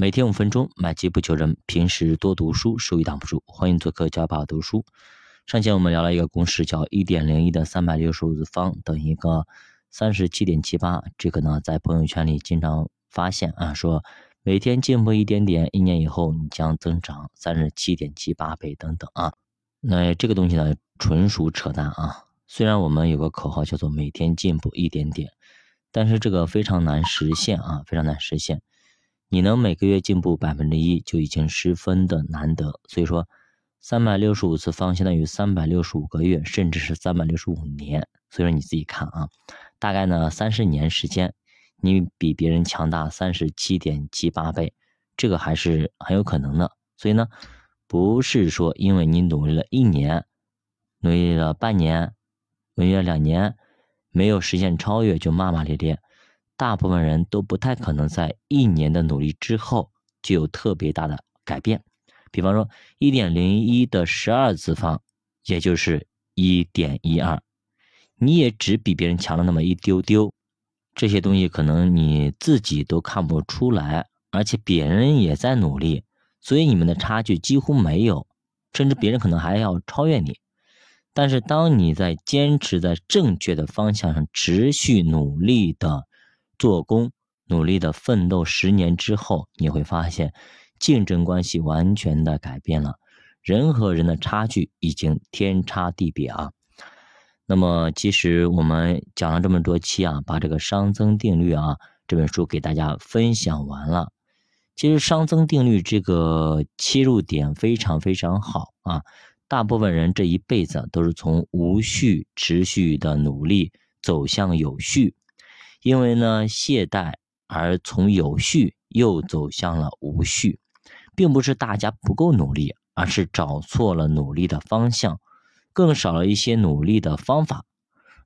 每天五分钟，买基不求人。平时多读书，收益挡不住。欢迎做客教爸读书。上节我们聊了一个公式，叫一点零一的三百六十五次方等于一个三十七点七八。这个呢，在朋友圈里经常发现啊，说每天进步一点点，一年以后你将增长三十七点七八倍等等啊。那这个东西呢，纯属扯淡啊。虽然我们有个口号叫做每天进步一点点，但是这个非常难实现啊，非常难实现。你能每个月进步百分之一，就已经十分的难得。所以说，三百六十五次方相当于三百六十五个月，甚至是三百六十五年。所以说你自己看啊，大概呢三十年时间，你比别人强大三十七点七八倍，这个还是很有可能的。所以呢，不是说因为你努力了一年，努力了半年，努力了两年，没有实现超越就骂骂咧咧。大部分人都不太可能在一年的努力之后就有特别大的改变。比方说，一点零一的十二次方，也就是一点一二，你也只比别人强了那么一丢丢。这些东西可能你自己都看不出来，而且别人也在努力，所以你们的差距几乎没有，甚至别人可能还要超越你。但是，当你在坚持在正确的方向上持续努力的。做工努力的奋斗十年之后，你会发现竞争关系完全的改变了，人和人的差距已经天差地别啊。那么，其实我们讲了这么多期啊，把这个熵增定律啊这本书给大家分享完了。其实熵增定律这个切入点非常非常好啊，大部分人这一辈子都是从无序持续的努力走向有序。因为呢，懈怠而从有序又走向了无序，并不是大家不够努力，而是找错了努力的方向，更少了一些努力的方法。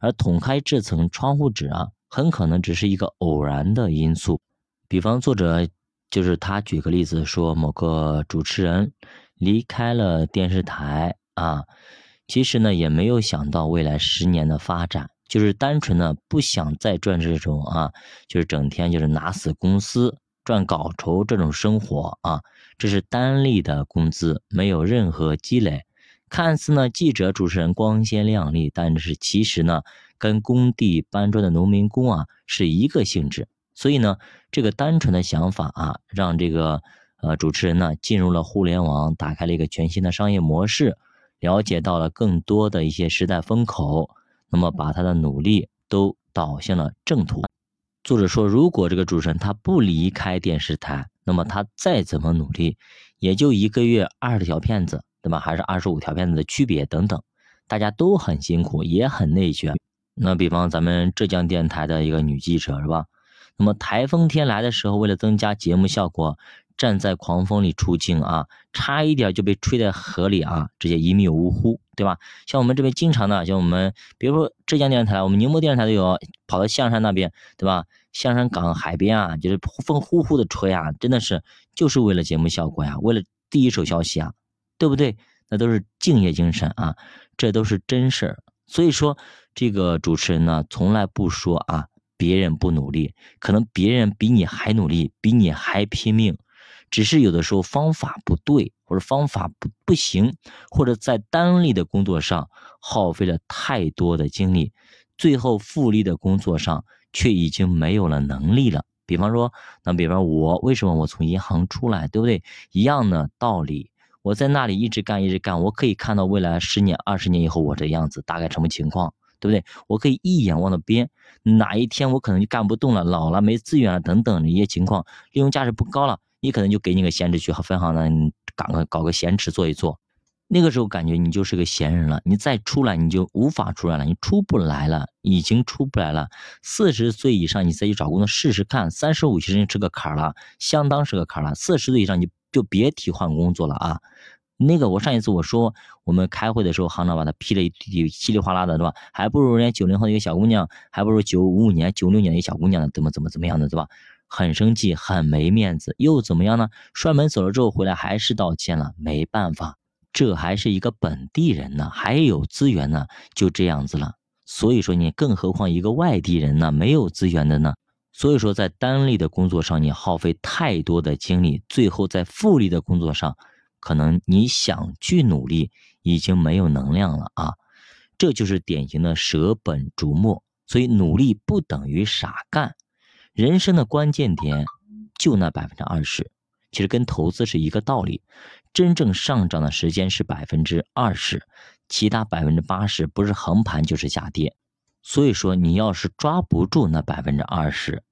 而捅开这层窗户纸啊，很可能只是一个偶然的因素。比方作者就是他举个例子说，某个主持人离开了电视台啊，其实呢也没有想到未来十年的发展。就是单纯的不想再赚这种啊，就是整天就是拿死公司赚稿酬这种生活啊，这是单利的工资，没有任何积累。看似呢记者主持人光鲜亮丽，但是其实呢跟工地搬砖的农民工啊是一个性质。所以呢这个单纯的想法啊，让这个呃主持人呢进入了互联网，打开了一个全新的商业模式，了解到了更多的一些时代风口。那么把他的努力都导向了正途。作者说，如果这个主持人他不离开电视台，那么他再怎么努力，也就一个月二十条片子，对吧？还是二十五条片子的区别等等，大家都很辛苦，也很内卷。那比方咱们浙江电台的一个女记者，是吧？那么台风天来的时候，为了增加节目效果。站在狂风里出镜啊，差一点就被吹在河里啊，直接一命呜呼，对吧？像我们这边经常的，像我们比如说浙江电视台，我们宁波电视台都有，跑到象山那边，对吧？象山港海边啊，就是风呼呼的吹啊，真的是就是为了节目效果呀，为了第一手消息啊，对不对？那都是敬业精神啊，这都是真事儿。所以说，这个主持人呢，从来不说啊，别人不努力，可能别人比你还努力，比你还拼命。只是有的时候方法不对，或者方法不不行，或者在单利的工作上耗费了太多的精力，最后复利的工作上却已经没有了能力了。比方说，那比方我为什么我从银行出来，对不对？一样的道理，我在那里一直干一直干，我可以看到未来十年、二十年以后我这样子大概什么情况，对不对？我可以一眼望到边，哪一天我可能就干不动了，老了没资源了等等的一些情况，利用价值不高了。你可能就给你个闲职去和分行呢，搞个搞个闲职做一做，那个时候感觉你就是个闲人了。你再出来你就无法出来了，你出不来了，已经出不来了。四十岁以上你再去找工作试试看，三十五其实是个坎儿了，相当是个坎儿了。四十岁以上你就别提换工作了啊。那个我上一次我说我们开会的时候，行长把他批了一地稀里哗啦的，对吧？还不如人家九零后一个小姑娘，还不如九五年、九六年的一个小姑娘呢，怎么怎么怎么样的，对吧？很生气，很没面子，又怎么样呢？摔门走了之后回来还是道歉了，没办法，这还是一个本地人呢，还有资源呢，就这样子了。所以说你，更何况一个外地人呢，没有资源的呢？所以说，在单力的工作上，你耗费太多的精力，最后在复利的工作上，可能你想去努力，已经没有能量了啊！这就是典型的舍本逐末。所以，努力不等于傻干。人生的关键点就那百分之二十，其实跟投资是一个道理。真正上涨的时间是百分之二十，其他百分之八十不是横盘就是下跌。所以说，你要是抓不住那百分之二十，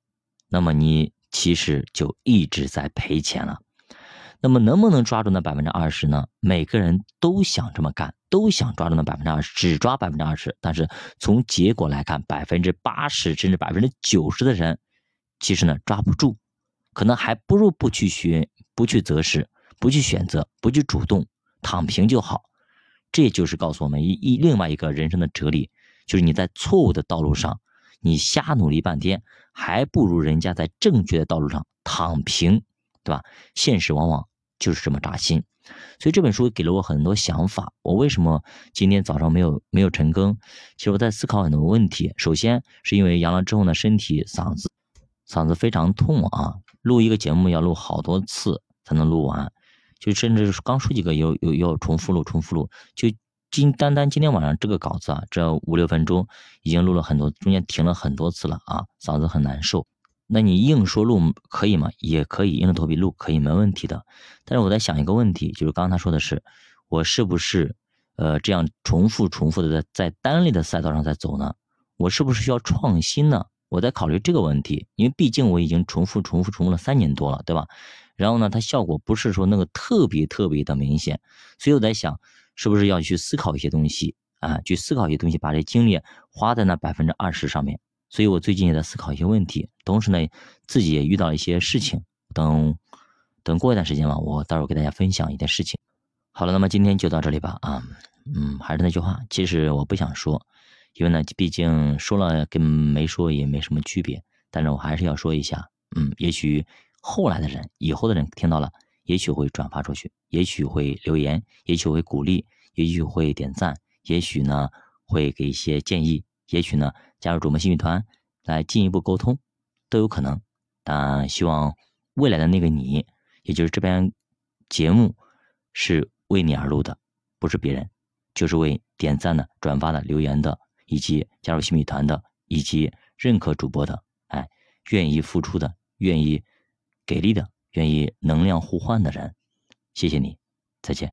那么你其实就一直在赔钱了。那么能不能抓住那百分之二十呢？每个人都想这么干，都想抓住那百分之二十，只抓百分之二十。但是从结果来看，百分之八十甚至百分之九十的人，其实呢抓不住，可能还不如不去学，不去择时，不去选择，不去主动，躺平就好。这就是告诉我们一一另外一个人生的哲理。就是你在错误的道路上，你瞎努力半天，还不如人家在正确的道路上躺平，对吧？现实往往就是这么扎心，所以这本书给了我很多想法。我为什么今天早上没有没有成更？其实我在思考很多问题。首先是因为阳了之后呢，身体嗓子嗓子非常痛啊，录一个节目要录好多次才能录完，就甚至刚说几个又又又重复录重复录，就。今单单今天晚上这个稿子啊，这五六分钟已经录了很多，中间停了很多次了啊，嗓子很难受。那你硬说录可以吗？也可以，硬着头皮录可以，没问题的。但是我在想一个问题，就是刚刚他说的是，我是不是呃这样重复重复的在在单列的赛道上在走呢？我是不是需要创新呢？我在考虑这个问题，因为毕竟我已经重复重复重复了三年多了，对吧？然后呢，它效果不是说那个特别特别的明显，所以我在想。是不是要去思考一些东西啊？去思考一些东西，把这精力花在那百分之二十上面。所以我最近也在思考一些问题，同时呢，自己也遇到一些事情。等等过一段时间吧，我到时候给大家分享一件事情。好了，那么今天就到这里吧。啊，嗯，还是那句话，其实我不想说，因为呢，毕竟说了跟没说也没什么区别。但是我还是要说一下，嗯，也许后来的人，以后的人听到了。也许会转发出去，也许会留言，也许会鼓励，也许会点赞，也许呢会给一些建议，也许呢加入主播新语团来进一步沟通，都有可能。但希望未来的那个你，也就是这边节目是为你而录的，不是别人，就是为点赞的、转发的、留言的，以及加入新米团的，以及认可主播的，哎，愿意付出的，愿意给力的。愿意能量互换的人，谢谢你，再见。